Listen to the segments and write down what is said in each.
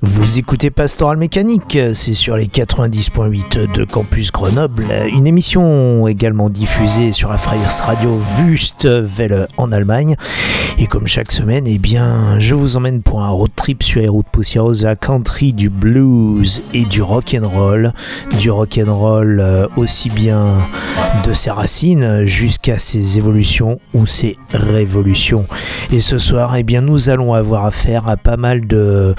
Vous écoutez Pastoral Mécanique, c'est sur les 90.8 de Campus Grenoble, une émission également diffusée sur la Freies Radio Wüstwelle en Allemagne. Et comme chaque semaine, eh bien, je vous emmène pour un road trip sur les routes poussiéreuses de la country, du blues et du rock and roll, du rock and roll euh, aussi bien de ses racines jusqu'à ses évolutions ou ses révolutions. Et ce soir, eh bien, nous allons avoir affaire à pas mal de,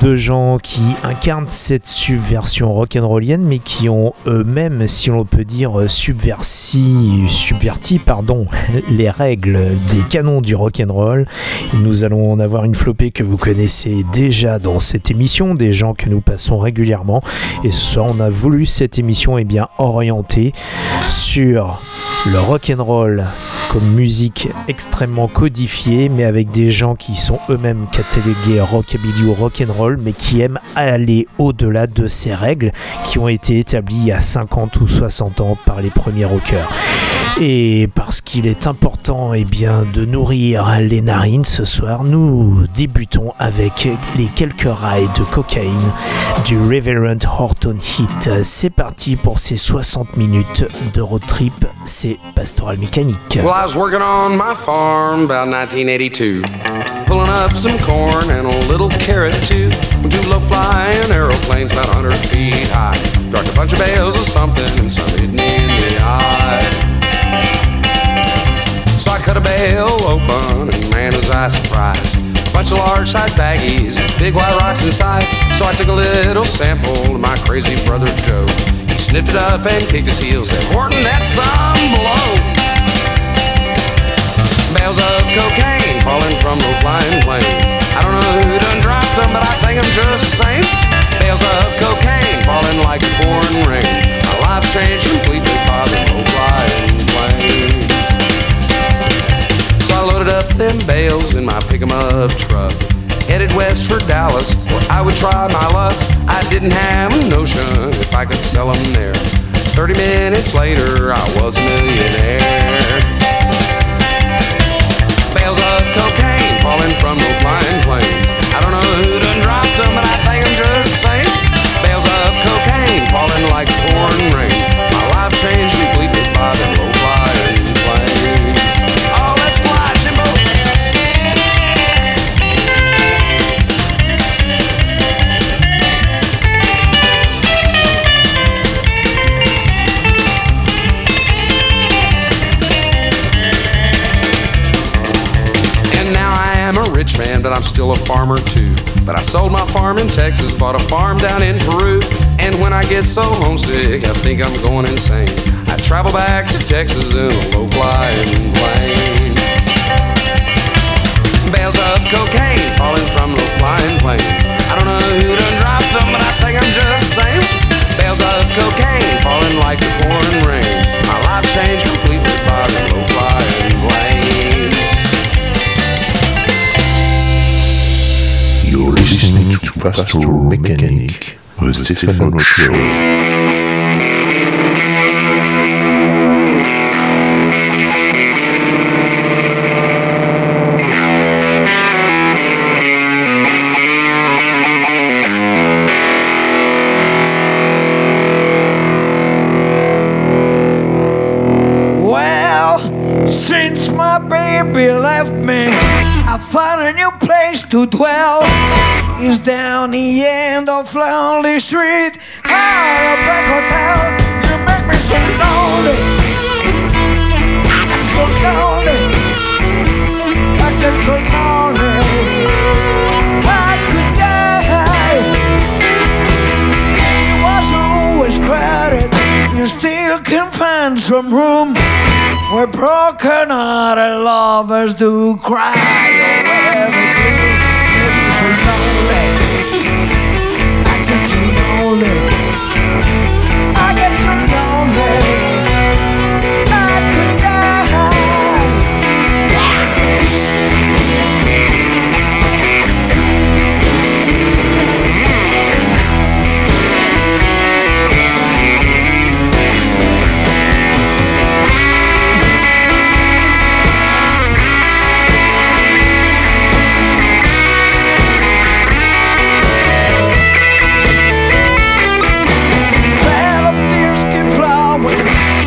de gens qui incarnent cette subversion rock'n'rollienne, mais qui ont eux-mêmes, si l'on peut dire, subverti, subverti pardon, les règles des canons du rock'n'roll. Nous allons en avoir une flopée que vous connaissez déjà dans cette émission, des gens que nous passons régulièrement. Et ce soir, on a voulu cette émission eh bien, orientée sur le rock'n'roll comme musique extrêmement codifiée, mais avec des gens qui sont eux-mêmes catalogués rockabilly ou rock'n'roll, mais qui aiment aller au-delà de ces règles qui ont été établies il y a 50 ou 60 ans par les premiers rockers. Et parce qu'il est important eh bien, de nourrir les narines ce soir, nous débutons avec les quelques rails de cocaïne du Reverend Horton Heat. C'est parti pour ces 60 minutes de road trip, c'est Pastoral Mécanique. Well, I was working on my farm about 1982. Up some corn and a little carrot too. When two low flying aeroplanes about 100 feet high. Dropped a bunch of bales of something and some hit me in the eye. So I cut a bale open, and man was I surprised. A Bunch of large sized baggies, big white rocks inside. So I took a little sample of my crazy brother Joe. He sniffed it up and kicked his heels, said, Horton, that's some blow. Bales of cocaine falling from the flying plane. I don't know who done dropped them, but I think I'm just the same. Bales of cocaine falling like a pouring rain. My life changed completely by the low flying plane. So I loaded up them bales in my pick 'em up truck. Headed west for Dallas, where I would try my luck. I didn't have a notion if I could sell 'em there. 30 minutes later, I was a millionaire. Farmer too. But I sold my farm in Texas, bought a farm down in Peru. And when I get so homesick, I think I'm going insane. I travel back to Texas in a low flying plane. Bales of cocaine falling from low flying planes. I don't know who done dropped them, but I think I'm just the same. Bales of cocaine falling like the pouring rain. My life changed completely by the low flying planes. You're listening to Pastoral Mechanic, the Stefano Show. Well, since my baby left me, I found a new place to dwell. It's down the end of Lonely Street, out of Black Hotel. You make me so lonely. I get so lonely. I get so lonely. I could die. It was always crowded. You still can find some room where broken hearted lovers do cry. Oh, every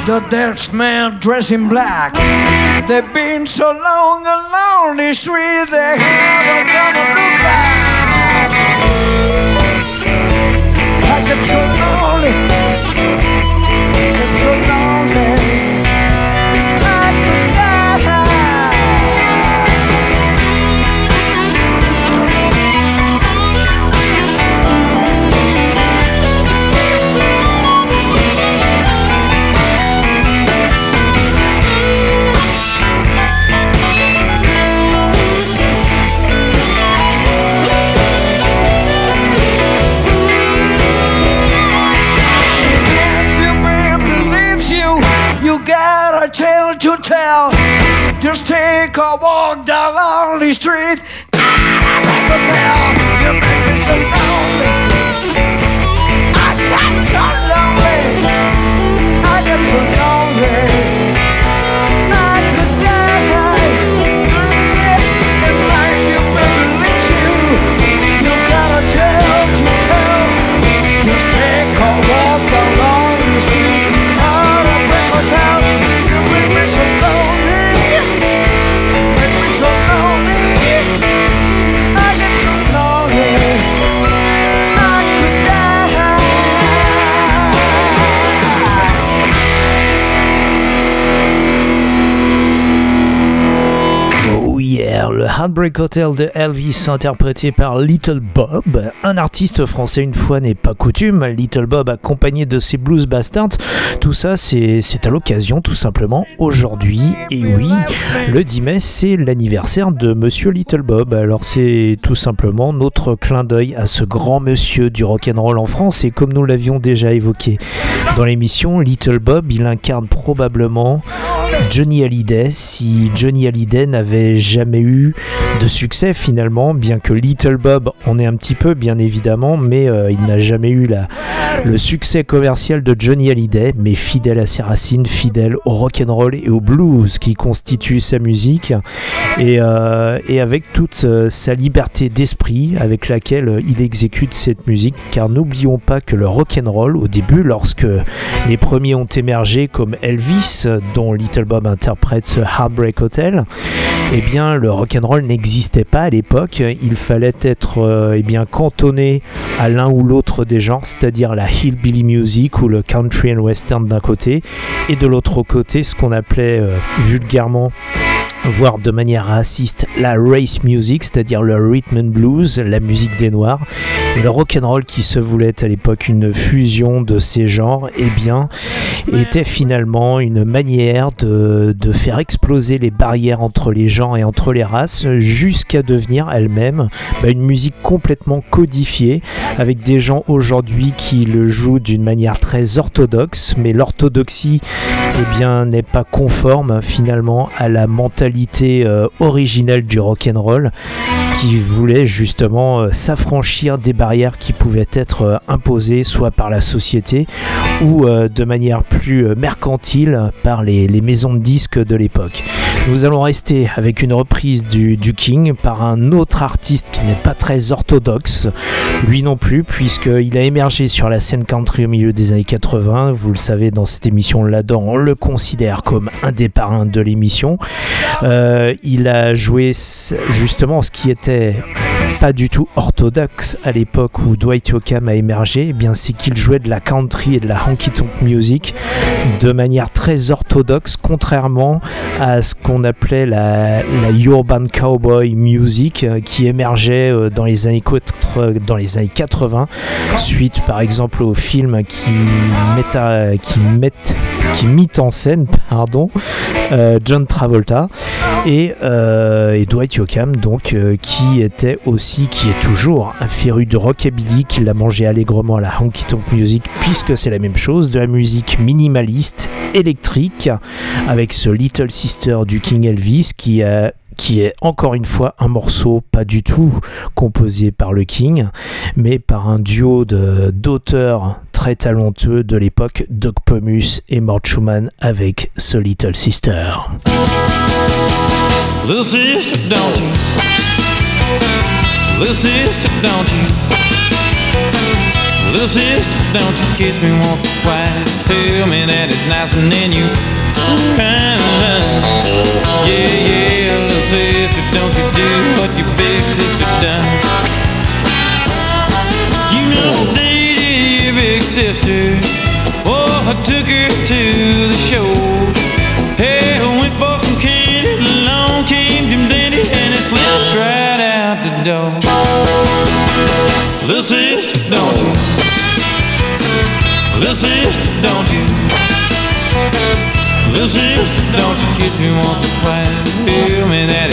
the dead man dressed in black. They've been so long along the street, they haven't gonna look back. I get so lonely, get so lonely. Tell. Just take a walk down lonely street. Hotel, Heartbreak Hotel de Elvis interprété par Little Bob, un artiste français une fois n'est pas coutume, Little Bob accompagné de ses Blues Bastards, tout ça c'est à l'occasion tout simplement aujourd'hui, et oui, le 10 mai c'est l'anniversaire de Monsieur Little Bob, alors c'est tout simplement notre clin d'œil à ce grand monsieur du rock'n'roll en France, et comme nous l'avions déjà évoqué dans l'émission, Little Bob il incarne probablement Johnny Hallyday si Johnny Hallyday n'avait jamais eu de succès finalement, bien que Little Bob en ait un petit peu bien évidemment, mais euh, il n'a jamais eu la, le succès commercial de Johnny Hallyday, mais fidèle à ses racines, fidèle au rock'n'roll et au blues qui constitue sa musique, et, euh, et avec toute euh, sa liberté d'esprit avec laquelle il exécute cette musique, car n'oublions pas que le rock'n'roll au début, lorsque les premiers ont émergé comme Elvis, dont Little Bob interprète ce Heartbreak Hotel, eh bien le rock'n'roll n'existait pas à l'époque. Il fallait être euh, eh bien cantonné à l'un ou l'autre des genres, c'est-à-dire la hillbilly music ou le country and western d'un côté, et de l'autre côté ce qu'on appelait euh, vulgairement voire de manière raciste, la race music, c'est-à-dire le rhythm and blues, la musique des noirs, et le rock and roll qui se voulait à l'époque une fusion de ces genres, eh bien, était finalement une manière de, de faire exploser les barrières entre les gens et entre les races jusqu'à devenir elle-même bah, une musique complètement codifiée avec des gens aujourd'hui qui le jouent d'une manière très orthodoxe mais l'orthodoxie eh bien n'est pas conforme finalement à la mentalité euh, originelle du rock and roll qui voulait justement euh, s'affranchir des barrières qui pouvaient être euh, imposées soit par la société ou de manière plus euh, mercantile par les maisons de disques de l'époque. Nous allons rester avec une reprise du, du King par un autre artiste qui n'est pas très orthodoxe, lui non plus, puisqu'il a émergé sur la scène country au milieu des années 80. Vous le savez, dans cette émission là-dedans, on le considère comme un des parrains de l'émission. Euh, il a joué justement ce qui était pas du tout orthodoxe à l'époque où Dwight Yoakam a émergé, eh bien c'est qu'il jouait de la country et de la honky tonk music de manière très orthodoxe, contrairement à ce qu'on appelait la, urban cowboy music euh, qui émergeait euh, dans les années quatre- dans les années 80 suite par exemple au film qui met qui met qui mit en scène pardon euh, John Travolta et, euh, et Dwight Yoakam donc euh, qui était aussi qui est toujours un féru de rockabilly qui l'a mangé allègrement à la honky tonk music puisque c'est la même chose de la musique minimaliste électrique avec ce Little Sister du King Elvis qui qui est encore une fois un morceau pas du tout composé par le King, mais par un duo d'auteurs très talentueux de l'époque, Doc Pomus et Mort Schumann avec ce Little Sister. Little sister, don't you? Little sister, don't you? Little sister, don't you kiss me once twice? Tell me it's you. Yeah, yeah, little sister, don't you do what big sister done? You know, sister. Oh, I took her to the show. Hey, I went for some candy. Along came Jim Dandy and it slipped right out the door. Little sister, don't you? Little sister, don't you? Little sister, don't you kiss me once or twice? Tell me that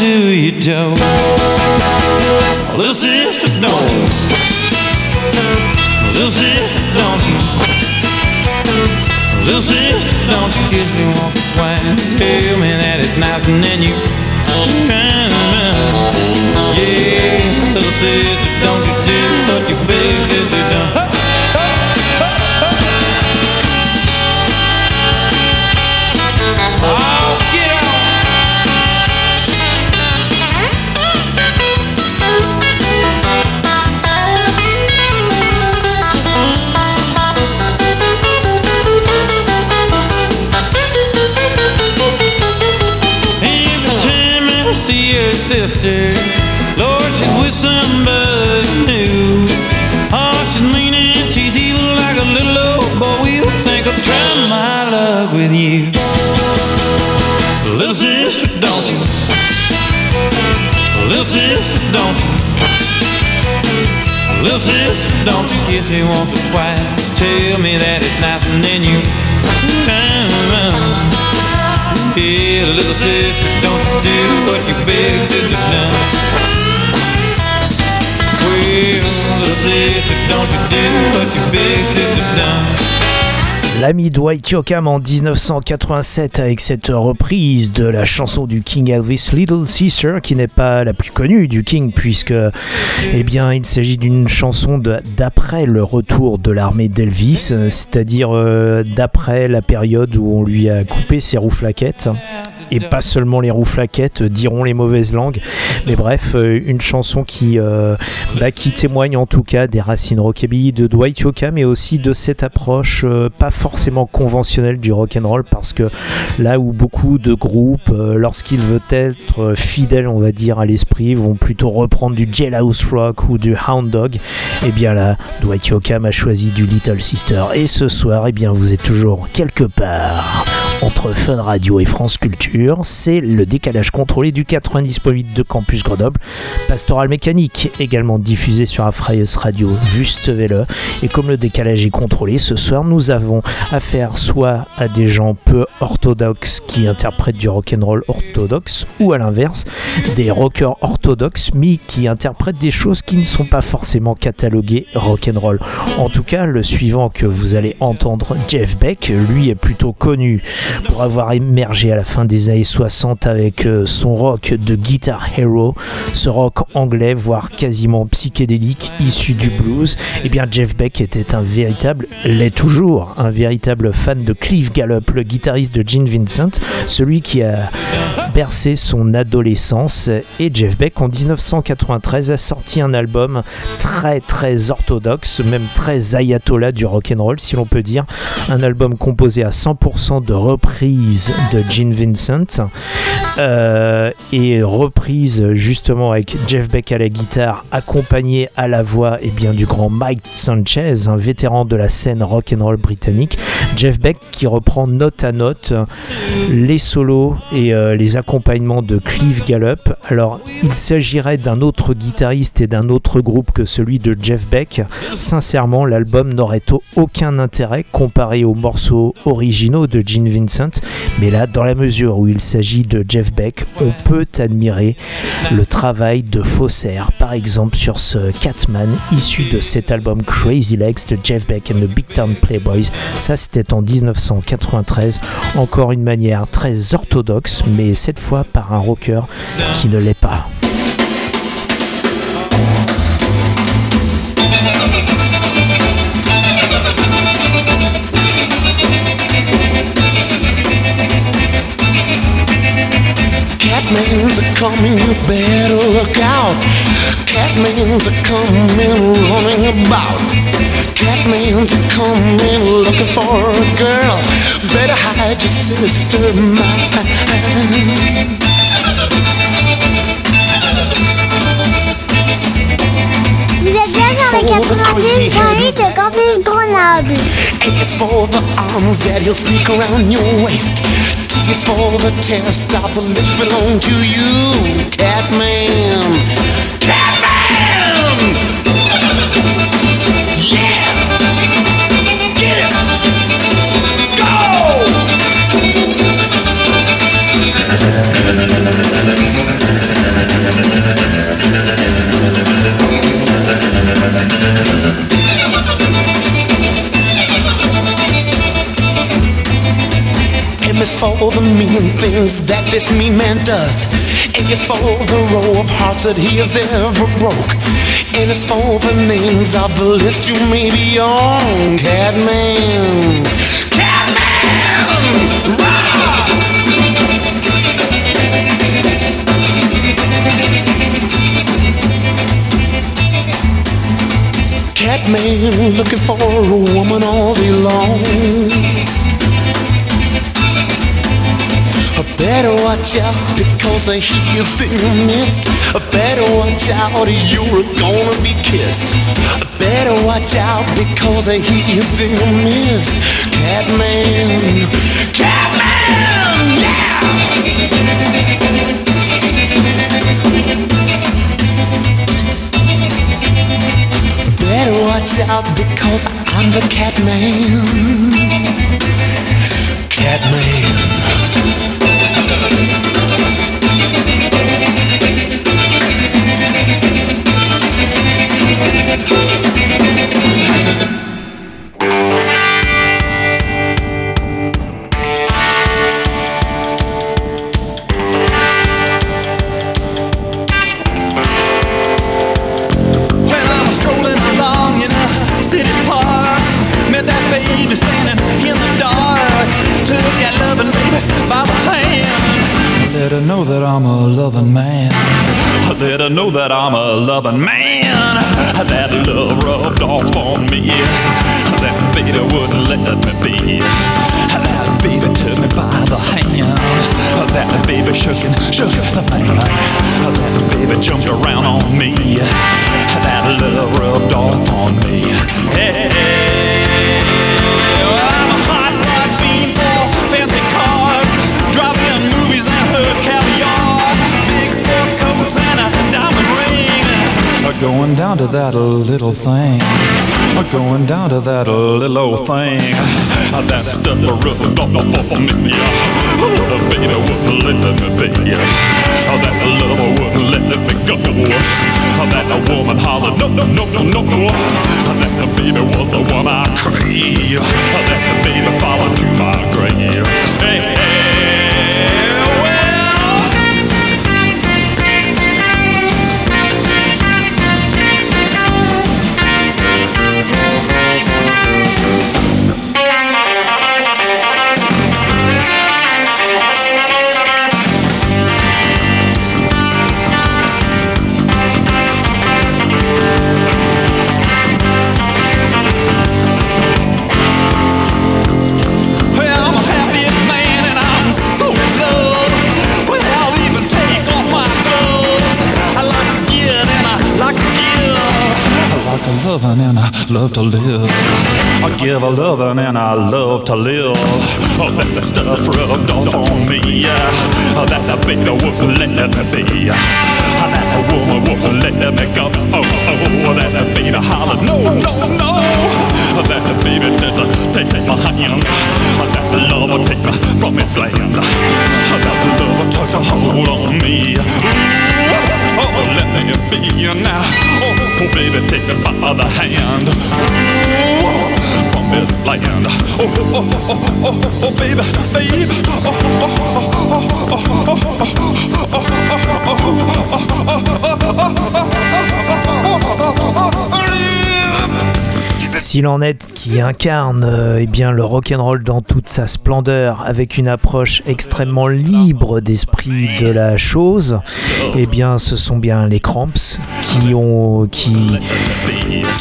to your toe. Little sister, don't you? Little sister, don't you? Little sister, don't you kiss me once or twice? Tell me that it's nice and then you. Yeah, little sister, don't you do your sister, Lord, she's with somebody new. Oh, she's mean and she's evil like a little old boy. We'll think of trying my luck with you. Little sister, don't you? Little sister, don't you? Little sister, don't you kiss me once or twice? Tell me that it's nice and then you. Yeah, little sister, don't you do what L'ami Dwight Yoakam en 1987 avec cette reprise de la chanson du King Elvis Little Sister qui n'est pas la plus connue du King puisque eh bien il s'agit d'une chanson d'après le retour de l'armée d'Elvis, c'est-à-dire euh, d'après la période où on lui a coupé ses rouflaquettes et pas seulement les rouflaquettes, diront les mauvaises langues. Mais bref, euh, une chanson qui, euh, bah, qui témoigne en tout cas des racines rockabilly de Dwight Yoakam, mais aussi de cette approche euh, pas forcément conventionnelle du rock'n'roll, parce que là où beaucoup de groupes, euh, lorsqu'ils veulent être euh, fidèles, on va dire, à l'esprit, vont plutôt reprendre du jailhouse rock ou du hound dog, et bien là, Dwight Yoakam a choisi du Little Sister. Et ce soir, et bien vous êtes toujours quelque part entre Fun Radio et France Culture. C'est le décalage contrôlé du 90.8 de Campus Grenoble. Pastoral Mécanique, également diffusé sur Afraius Radio Wustwelle. Et comme le décalage est contrôlé, ce soir nous avons affaire soit à des gens peu orthodoxes qui interprètent du rock'n'roll orthodoxe, ou à l'inverse, des rockers orthodoxes mais qui interprètent des choses qui ne sont pas forcément cataloguées rock'n'roll. En tout cas, le suivant que vous allez entendre, Jeff Beck, lui est plutôt connu pour avoir émergé à la fin des années 60 avec euh, son rock de Guitar Hero, ce rock anglais, voire quasiment psychédélique, issu du blues. Et bien Jeff Beck était un véritable, l'est toujours, un véritable fan de Cliff Gallup, le guitariste de Gene Vincent, celui qui a bercé son adolescence. Et Jeff Beck en 1993 a sorti un album très très orthodoxe, même très ayatollah du rock'n'roll si l'on peut dire. Un album composé à 100% de reprises de Gene Vincent euh, et reprise justement avec Jeff Beck à la guitare, accompagné à la voix et bien du grand Mike Sanchez, un vétéran de la scène rock'n'roll britannique. Jeff Beck qui reprend note à note les solos et euh, les accompagnements de Cliff Gallup. Alors, il s'agirait d'un autre guitariste et d'un autre groupe que celui de Jeff Beck. Sincèrement, l'album n'aurait aucun intérêt comparé aux morceaux originaux de Gene Vincent. Mais là, dans la mesure où il s'agit de Jeff Beck, on peut admirer le travail de Fosser, par exemple sur ce Catman issu de cet album Crazy Legs de Jeff Beck and the Big Town Playboys. Ça, c'était en 1993. Encore une manière très orthodoxe, mais cette fois par un rocker qui ne l'est pas. Coming, you better look out. Catman's a coming, running about. Catman's a coming, looking for a girl. Better hide your sister, mine. Vous êtes bien sur le 90.8 de Campus Grenoble. Is for the arms that he'll sneak around your waist. Is for the test of the lips belong to you, Catman. Catman! Yeah! Get it! Go! For the mean things that this mean man does. A is for the row of hearts that he has ever broke. N is for the names of the list you may be on. Catman. Catman! Rah! Catman looking for a woman all day long. Better watch out because he is in your midst. Better watch out, you're gonna be kissed. Better watch out because he is in your midst. Catman, Catman, yeah! Better watch out because I'm the Catman. Catman. Her know that I'm a loving man. Let her know that I'm a loving man. That love rubbed off on me. That baby wouldn't let me be. That baby took me by the hand. That baby shook and shook the man. That baby jumped around on me. That love rubbed off on me. Hey, well, oh, I'm a hot Going down to that little thing. Going down to that little old thing. That stuff rubbed off on me. The baby wouldn't let me be. That lover wouldn't let me go. That woman hollered, no, no, no, no, no. That the baby was the one I crave. Loving and I love to live. Oh, that stuff rubbed S'il en est qui incarne euh, eh bien, le rock'n'roll dans toute sa splendeur, avec une approche extrêmement libre d'esprit de la chose, eh bien, ce sont bien les Cramps qui ont qui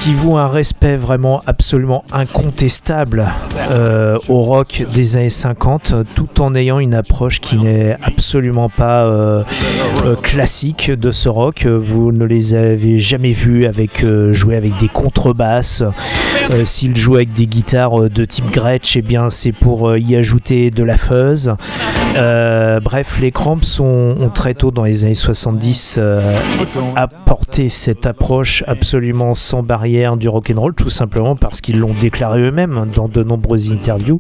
qui vouent un respect vraiment absolument incontestable euh, au rock des années 50, tout en ayant une approche qui n'est absolument pas euh, euh, classique de ce rock. Vous ne les avez jamais vus avec jouer avec des contrebasses. S'ils jouent avec des guitares de type Gretsch, eh bien c'est pour y ajouter de la fuzz. Bref, les Cramps ont, ont très tôt dans les années 70 euh, cette approche absolument sans barrière du rock'n'roll, tout simplement parce qu'ils l'ont déclaré eux-mêmes dans de nombreuses interviews.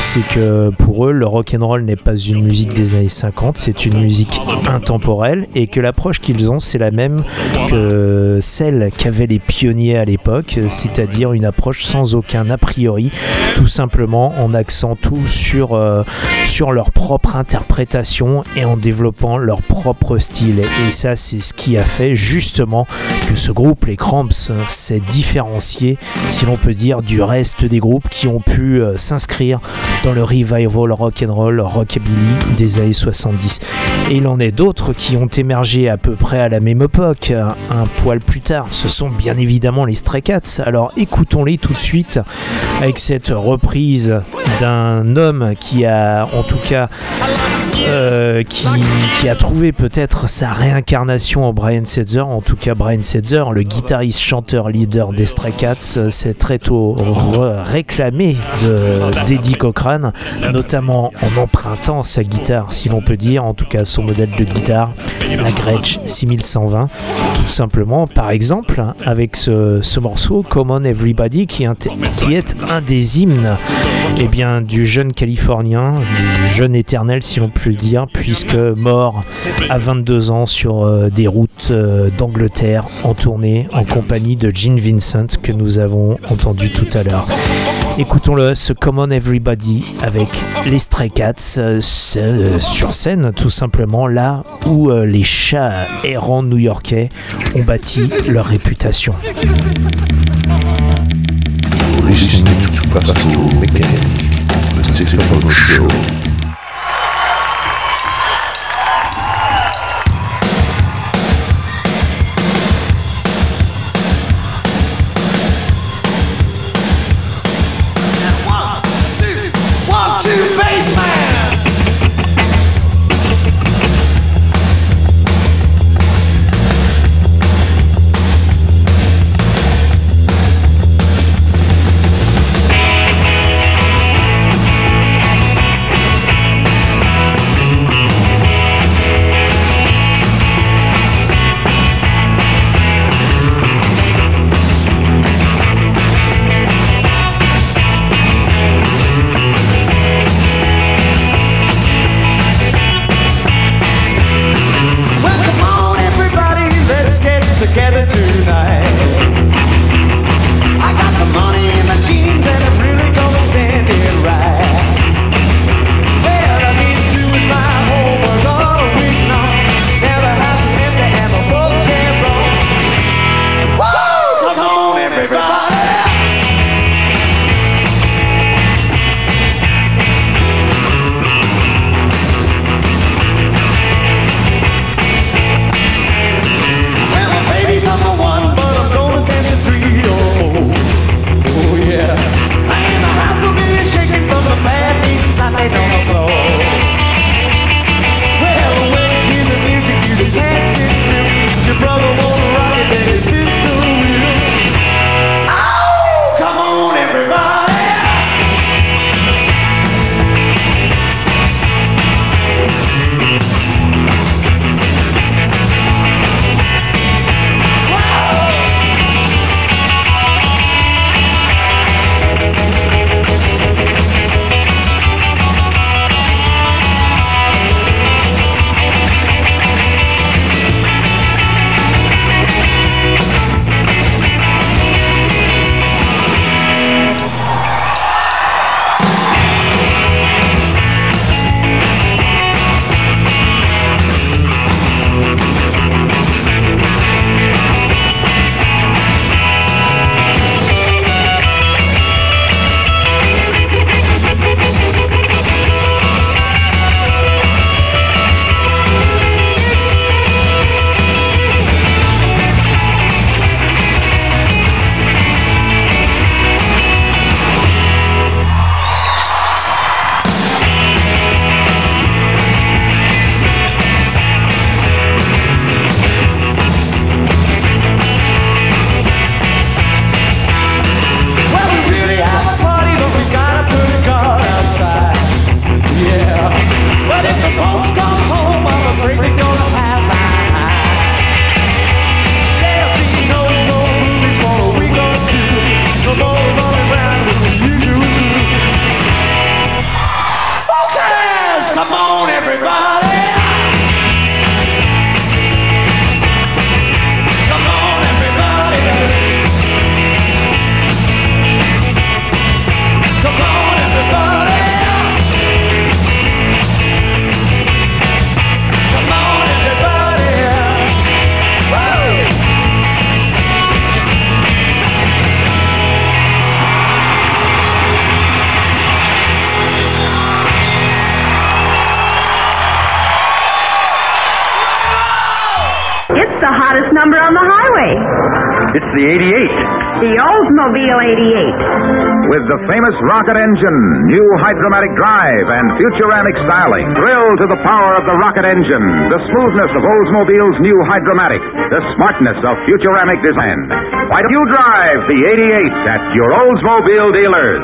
C'est que pour eux, le rock'n'roll n'est pas une musique des années 50, c'est une musique intemporelle et que l'approche qu'ils ont, c'est la même que celle qu'avaient les pionniers à l'époque, c'est-à-dire une approche sans aucun a priori, tout simplement en accent tout sur, euh, sur leur propre interprétation et en développant leur propre style. Et ça, c'est ce qui a fait justement que ce groupe, les Cramps, s'est différencié, si l'on peut dire, du reste des groupes qui ont pu euh, s'inscrire dans le revival rock'n'roll, rockabilly des années 70. Et il en est d'autres qui ont émergé à peu près à la même époque, un, un poil plus tard. Ce sont bien évidemment les Stray Cats. Alors écoutons-les tout de suite avec cette reprise d'un homme qui a en tout cas euh, qui, qui a trouvé peut-être sa réincarnation en Brian Setzer. En tout Brian Setzer, le guitariste, chanteur, leader des Stray Cats, euh, s'est très tôt réclamé de- d'Eddie Cochrane, notamment en empruntant sa guitare, si l'on peut dire, en tout cas son modèle de guitare, la Gretsch 6120, tout simplement. Par exemple, avec ce, ce morceau, Come On Everybody, qui est un des hymnes eh bien, du jeune Californien, du jeune éternel, si l'on peut le dire, puisque mort à 22 ans sur euh, des routes euh, d'Angleterre en tournée en compagnie de Gene Vincent que nous avons entendu tout à l'heure. Écoutons-le, ce Come On Everybody avec les Stray Cats euh, euh, sur scène, tout simplement là où euh, les chats errants new-yorkais ont bâti leur réputation. The 88. with the famous rocket engine, new hydromatic drive, and futuramic styling. Thrill to the power of the rocket engine, the smoothness of Oldsmobile's new hydromatic, the smartness of futuramic design. Why don't you drive the 88 at your Oldsmobile dealers?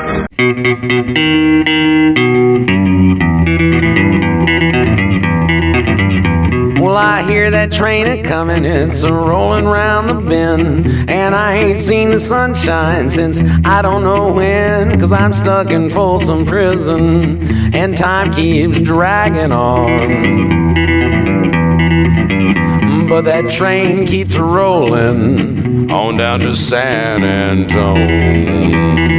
Well, I hear that train a comin', it's a rollin' round the bend. And I ain't seen the sunshine since I don't know when. Cause I'm stuck in Folsom Prison, and time keeps dragging on. But that train keeps rollin' on down to San Antone.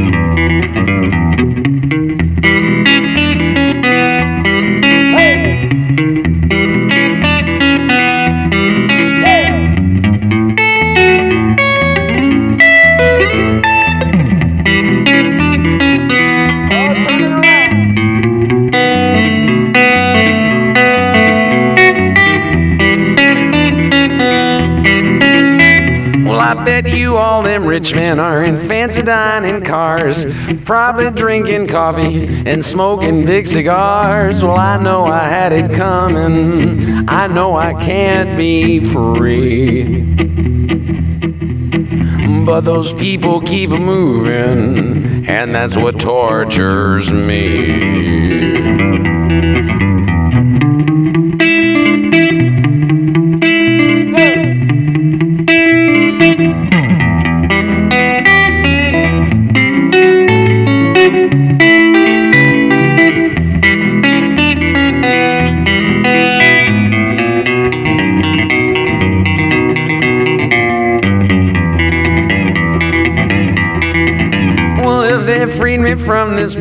Rich men are in fancy dining cars, probably drinking coffee and smoking big cigars. Well, I know I had it coming. I know I can't be free. But those people keep moving, and that's what tortures me.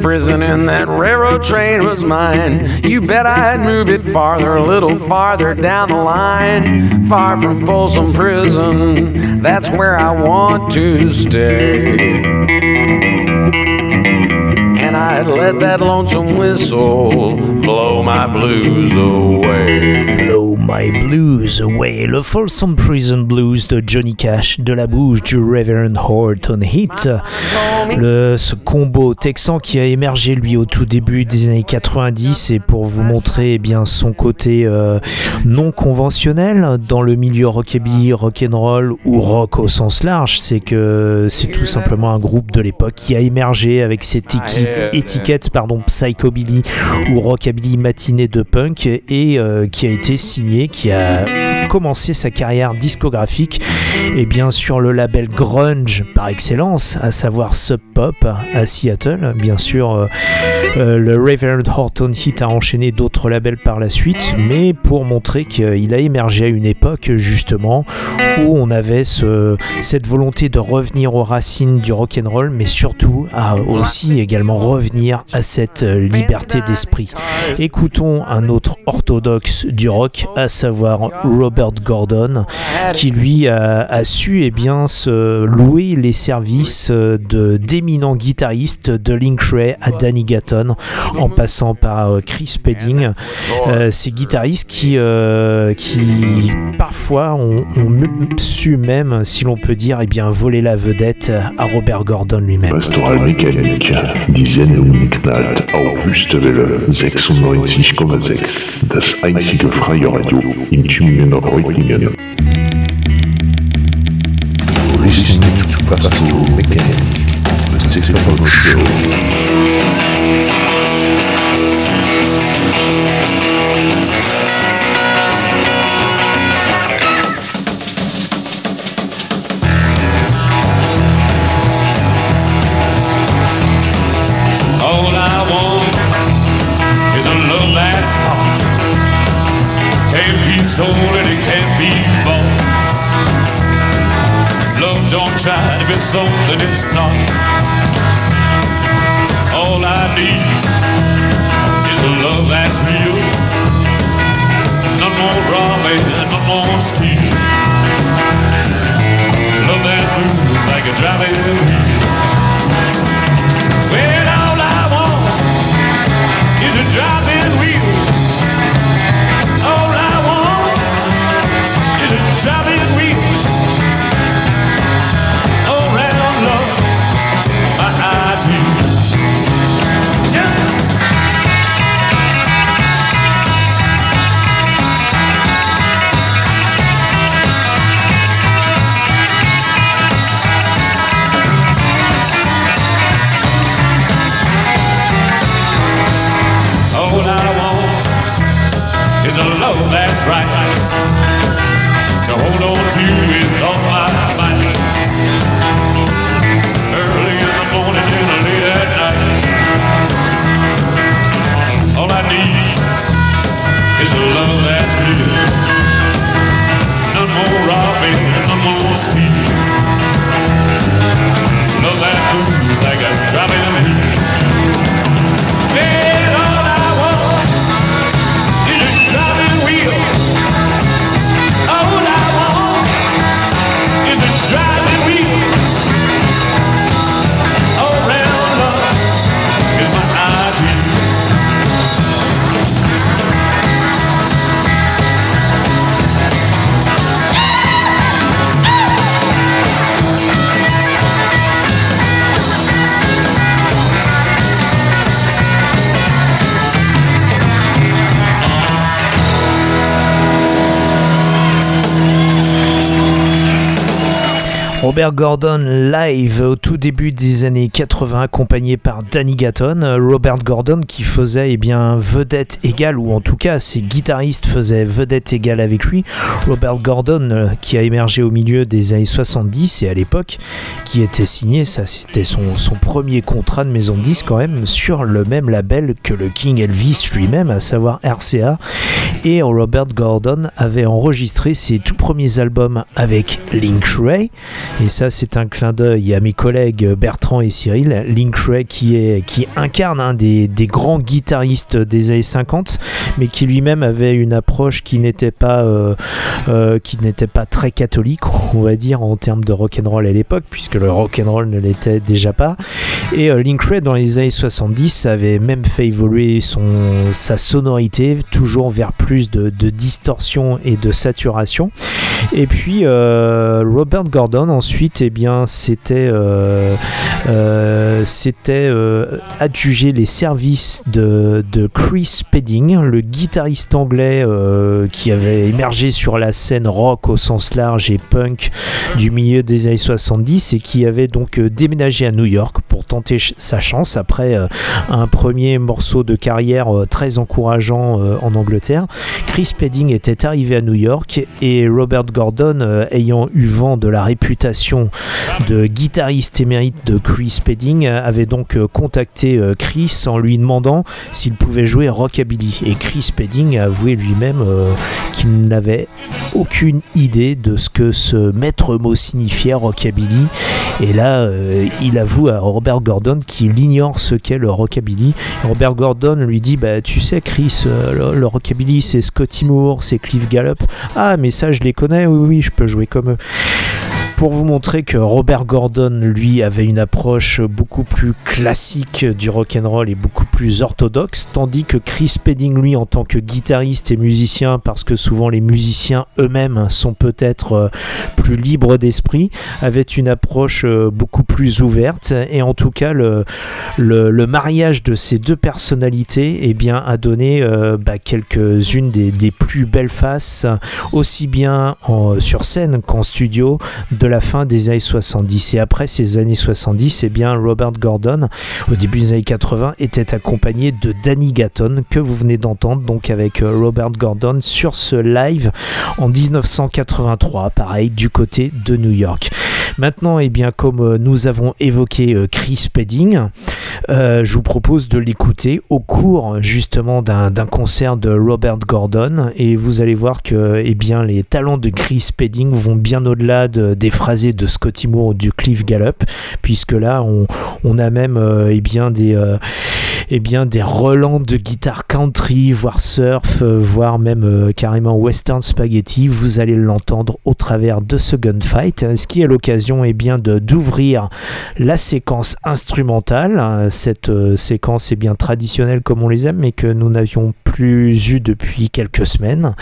Prison and that railroad train was mine, you bet I'd move it farther, a little farther down the line. Far from Folsom Prison, that's where I want to stay. And I night, let that lonesome whistle blow my blues away. Blow My Blues Away, le Folsom Prison Blues de Johnny Cash, de la bouche du Reverend Horton Heat, le, ce combo texan qui a émergé lui au tout début des années 90 et pour vous montrer eh bien son côté euh, non conventionnel dans le milieu rockabilly, rock'n'roll ou rock au sens large, c'est que c'est tout simplement un groupe de l'époque qui a émergé avec cette équi- étiquette pardon psychobilly ou rockabilly matinée de punk et euh, qui a été signé, qui a commencé sa carrière discographique et bien sur le label grunge par excellence, à savoir Sub Pop à Seattle. Bien sûr, euh, euh, le Reverend Horton Heat a enchaîné d'autres labels par la suite, mais pour montrer qu'il a émergé à une époque justement où on avait ce- cette volonté de revenir aux racines du rock'n'roll, mais surtout à aussi également revenir à cette liberté d'esprit. Écoutons un autre orthodoxe du rock, à savoir Robert Gordon, qui lui a, a su eh bien, se louer les services euh, d'éminents guitaristes de Link Ray à Danny Gatton, en passant par euh, Chris Spedding. Euh, ces guitaristes qui, euh, qui parfois ont, su même, si l'on peut dire, eh bien, voler la vedette à Robert Gordon lui-même. Pastoralmechanik, die Sendung knallt auf Wüstewelle 96,6, das einzige freie Radio in Tübingen Reutlingen. Listening to Pastoral Mechanic, the Stefan Show. Be something it's not. All I need is a love that's real. None more robbing, none more steal. Love that moves like a driving wheel. Well, all I want is a driving wheel. All I want is a driving wheel. Is a love that's right. To hold on to with all my might. Early in the morning and late at night. All I need is a love that's real. None more robbing, none more steal. Robert Gordon live au tout début des années 80 accompagné par Danny Gatton. Robert Gordon qui faisait eh bien vedette égale ou en tout cas ses guitaristes faisaient vedette égale avec lui. Robert Gordon euh, qui a émergé au milieu des années 70 et à l'époque qui était signé, ça c'était son, premier contrat de maison de disque quand même sur le même label que le King Elvis lui-même, à savoir RCA. Et Robert Gordon avait enregistré ses tout premiers albums avec Link Ray. Et ça, c'est un clin d'œil à mes collègues Bertrand et Cyril. Link Ray qui, incarne un des, grands guitaristes des années 50, mais qui lui-même avait une approche qui n'était pas, euh, euh, pas très catholique, on va dire, en termes de rock'n'roll à l'époque, puisque le rock'n'roll ne l'était déjà pas. Et euh, Link Ray dans les années 70 avait même fait évoluer son, sa sonorité toujours vers plus de distorsion et de saturation. Et puis euh, Robert Gordon ensuite, eh bien, c'était euh, euh, c'était adjugé les services de, de Chris Spedding, le guitariste anglais qui avait émergé sur la scène rock au sens large et punk du milieu des années 70 et qui avait donc déménagé à New York pour tenter sa chance après un premier morceau de carrière très encourageant en Angleterre. Chris Spedding était arrivé à New York et Robert Gordon, euh, ayant eu vent de la réputation de guitariste émérite de Chris Spedding, euh, avait donc euh, contacté euh, Chris en lui demandant s'il pouvait jouer rockabilly. Et Chris Spedding a avoué lui-même qu'il n'avait aucune idée de ce que ce maître mot signifiait rockabilly. Et là, il avoue à Robert Gordon qu'il ignore ce qu'est le rockabilly. Robert Gordon lui dit bah, Tu sais, Chris, le, le rockabilly, c'est Scotty Moore, c'est Cliff Gallup. Ah, mais ça, je les connais, oui, oui, je peux jouer comme eux pour vous montrer que Robert Gordon, lui, avait une approche beaucoup plus classique du rock'n'roll et beaucoup plus orthodoxe, tandis que Chris Spedding, lui, en tant que guitariste et musicien, parce que souvent les musiciens eux-mêmes sont peut-être euh, plus libres d'esprit, avait une approche euh, beaucoup plus ouverte. Et en tout cas, le, mariage de ces deux personnalités eh bien, a donné euh, bah, quelques-unes des, des plus belles faces, aussi bien en- sur scène qu'en studio, de la fin des années 70. Et après ces années 70, eh bien, Robert Gordon, au début des années 80, était accompagné de Danny Gatton, que vous venez d'entendre, donc avec euh, Robert Gordon sur ce live en 1983, pareil, du côté de New York. Maintenant, eh bien, comme euh, nous avons évoqué euh, Chris Spedding, euh, je vous propose de l'écouter au cours justement d'un concert de Robert Gordon et vous allez voir que eh bien, les talents de Chris Spedding vont bien au-delà de- des phrasés de Scotty Moore du Cliff Gallup puisque là on, a même euh, eh bien, des, euh, eh bien, des relents de guitare country, voire surf, euh, voire même carrément western spaghetti. Vous allez l'entendre au travers de ce gunfight, hein, ce qui est l'occasion eh bien, de- d'ouvrir la séquence instrumentale. hein, Cette séquence est bien traditionnelle comme on les aime, mais que nous n'avions plus eu depuis quelques semaines.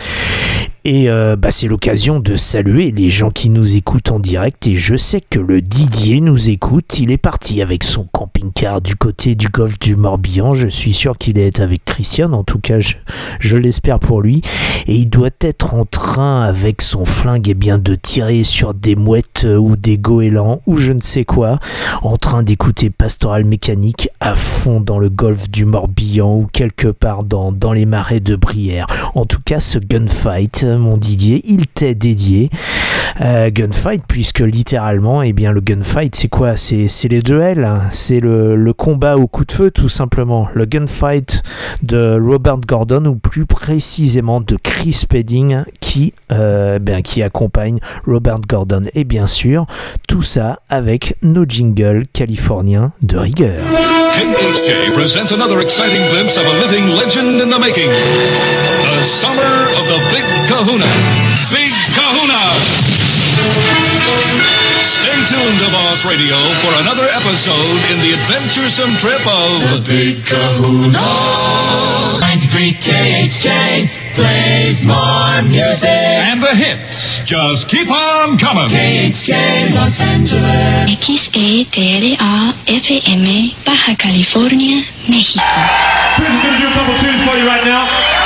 Et euh, bah, c'est l'occasion de saluer les gens qui nous écoutent en direct. Et je sais que le Didier nous écoute. Il est parti avec son camping-car du côté du golfe du Morbihan. Je suis sûr qu'il est avec Christian. En tout cas, je, l'espère pour lui. Et il doit être en train, avec son flingue, et bien, de tirer sur des mouettes euh, ou des goélands ou je ne sais quoi, en train d'écouter Pastoral Mécanique à fond dans le golfe du Morbihan ou quelque part dans, dans les marais de Brière. En tout cas, ce gunfight, mon Didier, il t'est dédié. Euh, gunfight, puisque littéralement, eh bien, le gunfight, c'est quoi? C'est c'est les duels, c'est le, le combat au coup de feu, tout simplement. Le gunfight de Robert Gordon, ou plus précisément de Chris Spedding, qui, euh, ben, qui accompagne Robert Gordon. Et bien sûr, tout ça avec nos jingles californiens de rigueur. Kahuna. Big Kahuna! Stay tuned to Boss Radio for another episode in the adventuresome trip of the Big Kahuna. 93 KHJ plays more music. And the hits just keep on coming. KHJ Los Angeles. XETRA FM Baja California, México. Chris is gonna do a couple tunes for you right now.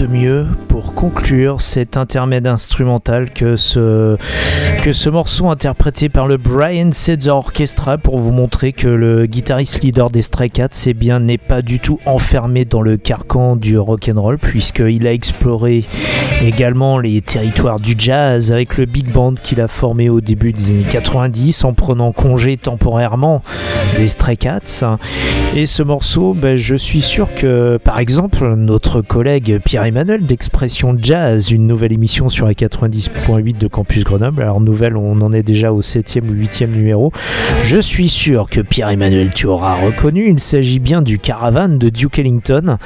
De mieux conclure cet intermède instrumental que ce, que ce morceau interprété par le Brian Setzer Orchestra pour vous montrer que le guitariste leader des Stray Cats eh n'est pas du tout enfermé dans le carcan du rock'n'roll puisqu'il a exploré également les territoires du jazz avec le big band qu'il a formé au début des années 90 en prenant congé temporairement des Stray Cats. Et ce morceau, ben, je suis sûr que par exemple notre collègue Pierre-Emmanuel d'Expression Jazz, une nouvelle émission sur la 90.8 de Campus Grenoble, alors nouvelle on en est déjà au 7e ou 8e numéro, je suis sûr que Pierre-Emmanuel tu auras reconnu, il s'agit bien du Caravan de Duke Ellington.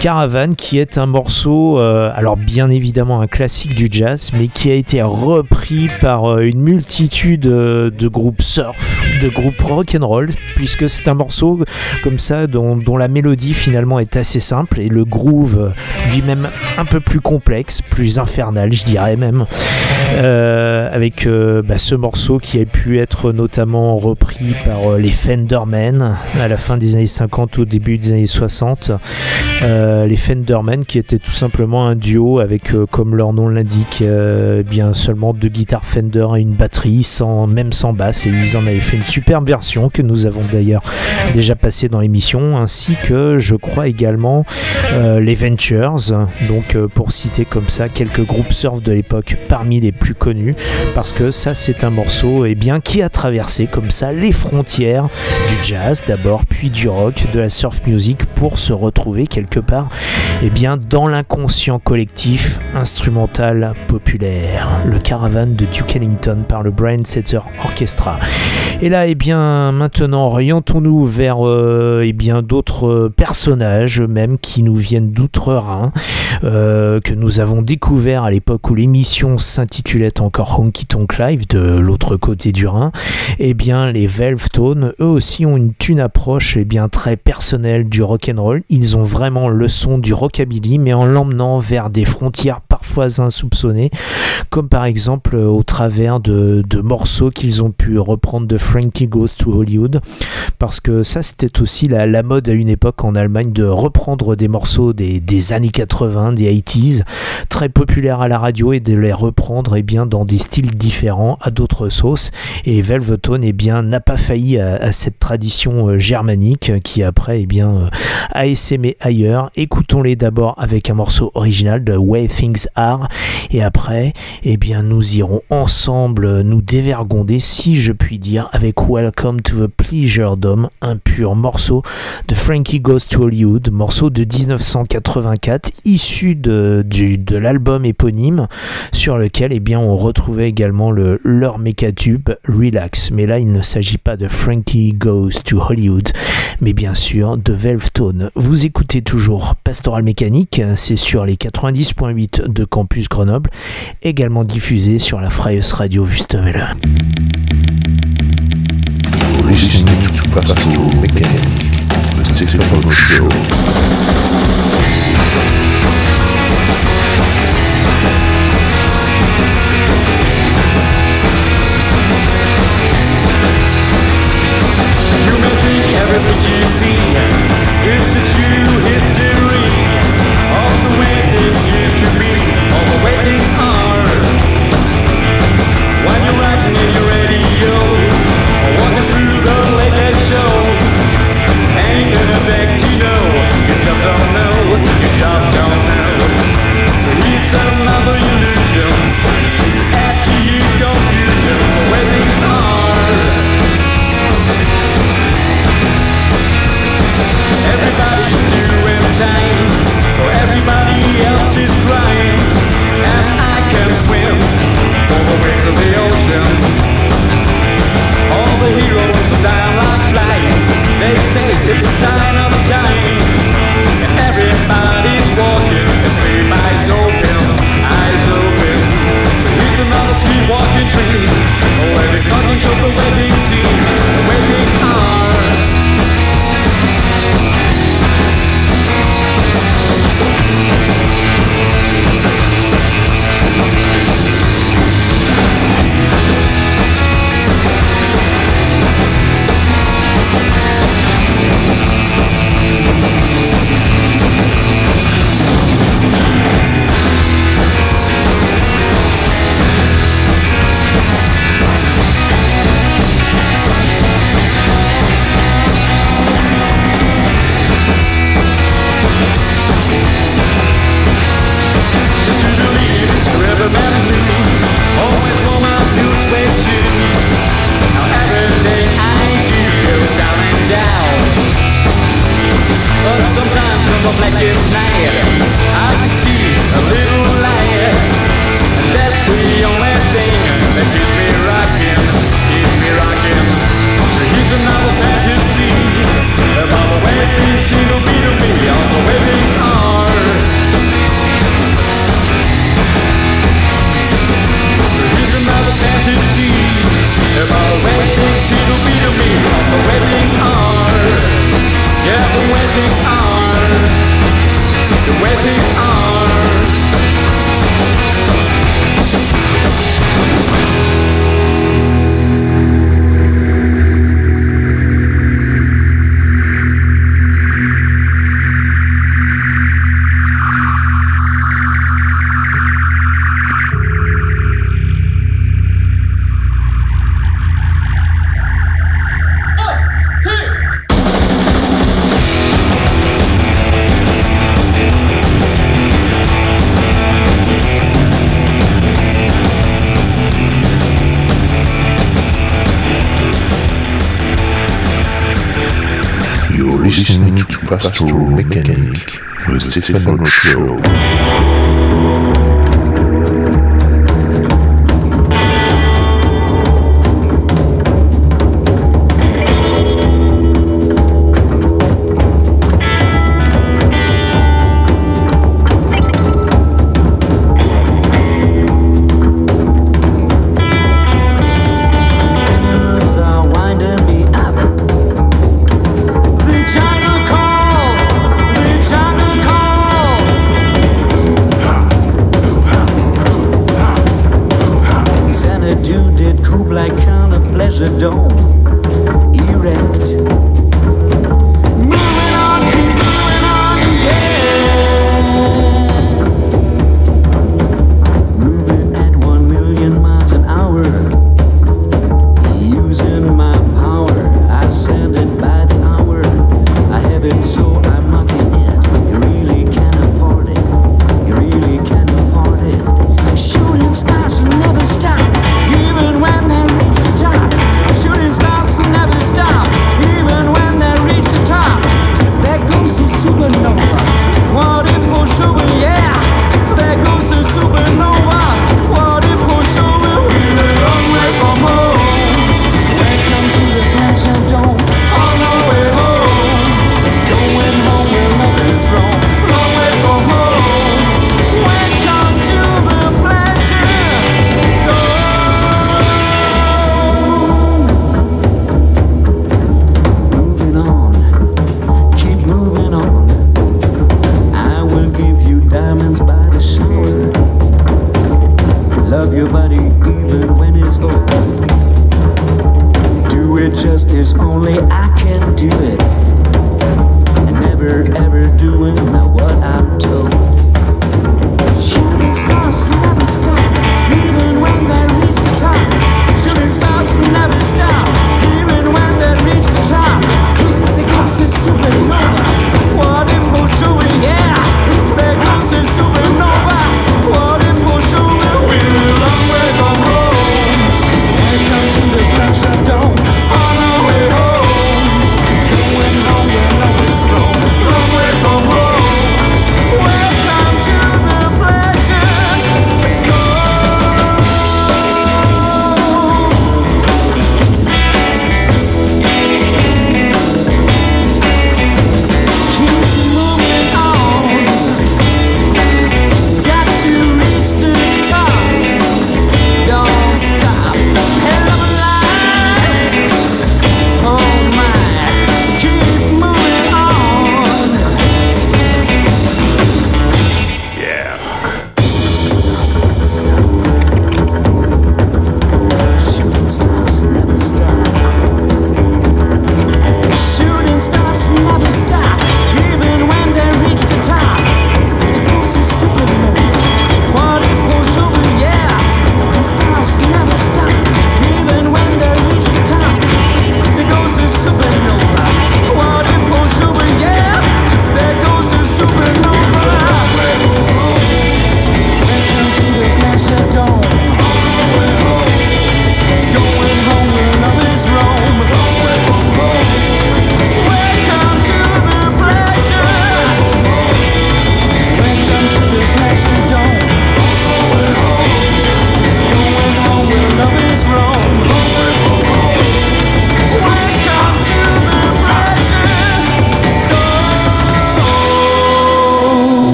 Caravan qui est un morceau, euh, alors bien évidemment un classique du jazz, mais qui a été repris par euh, une multitude euh, de groupes surf, de groupes rock'n'roll, puisque c'est un morceau comme ça dont, dont la mélodie finalement est assez simple et le groove lui-même un peu plus plus infernal, je dirais même. Euh, avec euh, bah, ce morceau qui a pu être notamment repris par euh, les Fendermen à la fin des années 50 au début des années 60 Euh, les Fendermen qui étaient tout simplement un duo avec comme leur nom l'indique bien seulement deux guitares Fender et une batterie sans même sans basse. Et ils en avaient fait une superbe version que nous avons d'ailleurs déjà passée dans l'émission ainsi que je crois également les Ventures. Donc pour comme ça quelques groupes surf de l'époque parmi les plus connus parce que ça c'est un morceau eh bien, qui a traversé comme ça les frontières du jazz d'abord puis du rock, de la surf music pour se retrouver quelque part eh bien, dans l'inconscient collectif instrumental populaire. Le Caravan de Duke Ellington par le Brian Setzer Orchestra. Et là, eh bien, maintenant, orientons-nous vers euh, eh bien, d'autres personnages, même qui nous viennent d'outre-Rhin, euh, que nous avons découvert à l'époque où l'émission s'intitulait encore Honky Tonk Live de l'autre côté du Rhin. Eh bien, les Velvetone, eux aussi, ont une, une approche eh bien, très personnelle du rock'n'roll. Ils ont vraiment le son du rockabilly, mais en l'emmenant vers des frontières parfois insoupçonnées, comme par exemple au travers de, morceaux qu'ils ont pu reprendre de Frankie Goes to Hollywood, parce que ça c'était aussi la, mode à une époque en Allemagne de reprendre des morceaux des années 80, des 80s, très populaires à la radio et de les reprendre eh bien, dans des styles différents, à d'autres sauces. Et Velvetone eh bien, n'a pas failli à, cette tradition euh, germanique qui après eh bien, euh, a essaimé ailleurs. Écoutons-les d'abord avec un morceau original de Way Things Are et après eh bien, nous irons ensemble nous dévergonder, si je puis dire, avec Welcome to the Pleasure Dome, un pur morceau de Frankie Goes to Hollywood, morceau de 1984, issu de, du, de l'album éponyme, sur lequel eh on retrouvait également le, leur mécatube Relax. Mais là, il ne s'agit pas de Frankie Goes to Hollywood, mais bien sûr de Velvetone. Vous écoutez toujours Pastoral Mécanique, c'est sur les 90.8 de Campus Grenoble, également diffusé sur la Freies Radio Wüstewelle. Шоу. correct.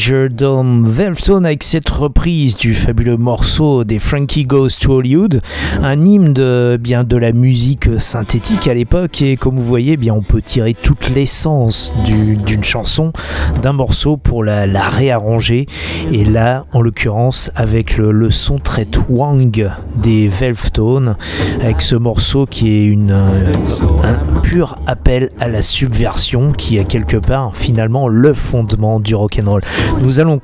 Pleasure Velveson avec cette reprise du fabuleux morceau des Frankie Goes to Hollywood, un hymne de, bien, de la musique synthétique à l'époque et comme vous voyez, bien, on peut tirer toute l'essence d'une chanson, d'un morceau pour la, réarranger et là, en l'occurrence, avec le, son très twang des Velvetone, avec ce morceau qui est une, un pur appel à la subversion qui est quelque part finalement le fondement du rock'n'roll. Nous allons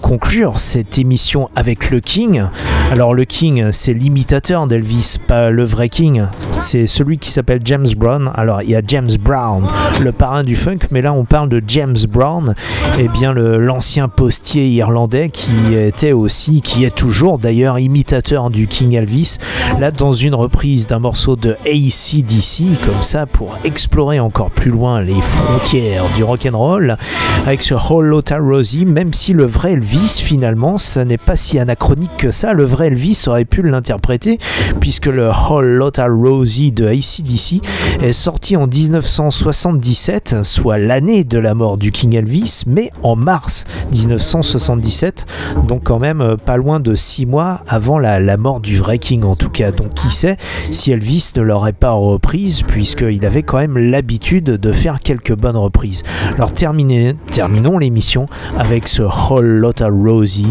conclure cette émission avec le King. Alors le King, c'est l'imitateur d'Elvis, pas le vrai King. C'est celui qui s'appelle James Brown. Alors il y a James Brown, le parrain du funk, mais là on parle de James Brown, et bien le- l'ancien postier irlandais qui était aussi, qui est toujours d'ailleurs imitateur du King Elvis. Là dans une reprise d'un morceau de ACDC, comme ça pour explorer encore plus loin les frontières du rock'n'roll, avec ce Whole Lotta Rosie, même si le vrai Elvis finalement, ça n'est pas si anachronique que ça. Le vrai Elvis aurait pu l'interpréter, puisque le Whole Lotta Rosie de ACDC est sorti en 1977, soit l'année de la mort du King Elvis, mais en mars 1977, donc quand même euh, pas loin de six mois avant la, mort du vrai King en tout cas. Donc qui sait si Elvis ne l'aurait pas reprise, puisqu'il avait quand même l'habitude de faire quelques bonnes reprises. Alors terminons l'émission avec ce Whole Lotta Rosie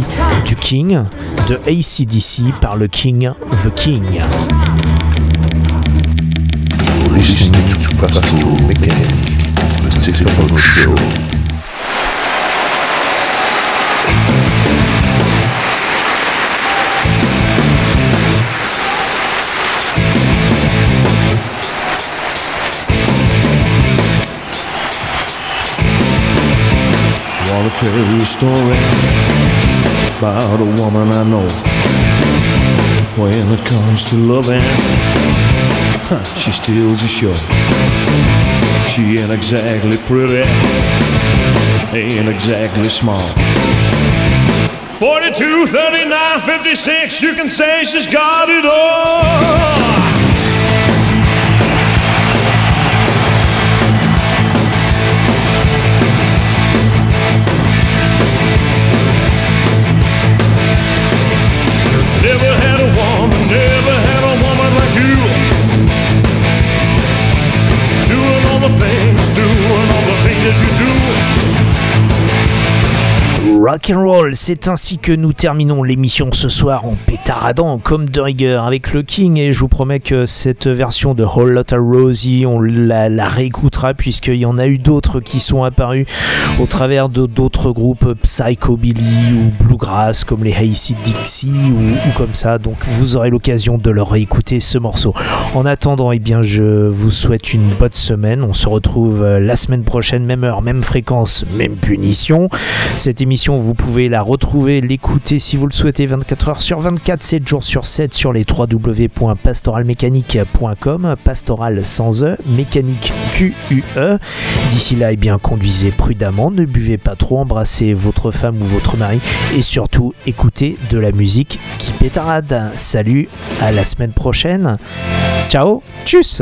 du King de ACDC par le King The King. Tell you a story about a woman I know. When it comes to loving, huh, she steals the show. She ain't exactly pretty, ain't exactly small. 42, 39, 56, you can say she's got it all. Never had a woman, never had a woman like you. Doing all the things, doing all the things that you do. Rock and roll, c'est ainsi que nous terminons l'émission ce soir en pétaradant comme de rigueur avec le King et je vous promets que cette version de Whole Lotta Rosie, on la, réécoutera puisqu'il y en a eu d'autres qui sont apparus au travers de d'autres groupes psychobilly ou bluegrass comme les Hazy Dixie ou, ou comme ça. Donc vous aurez l'occasion de leur réécouter ce morceau. En attendant, eh bien je vous souhaite une bonne semaine. On se retrouve euh, la semaine prochaine, même heure, même fréquence, même punition. Cette émission, vous pouvez la retrouver, l'écouter si vous le souhaitez 24 heures sur 24, 7 jours sur 7 sur les www.pastoralmécanique.com, pastoral sans E, mécanique Q-U-E. D'ici là, eh bien, conduisez prudemment, ne buvez pas trop, embrassez votre femme ou votre mari et surtout écoutez de la musique qui pétarade. Salut, à la semaine prochaine. Ciao, tchuss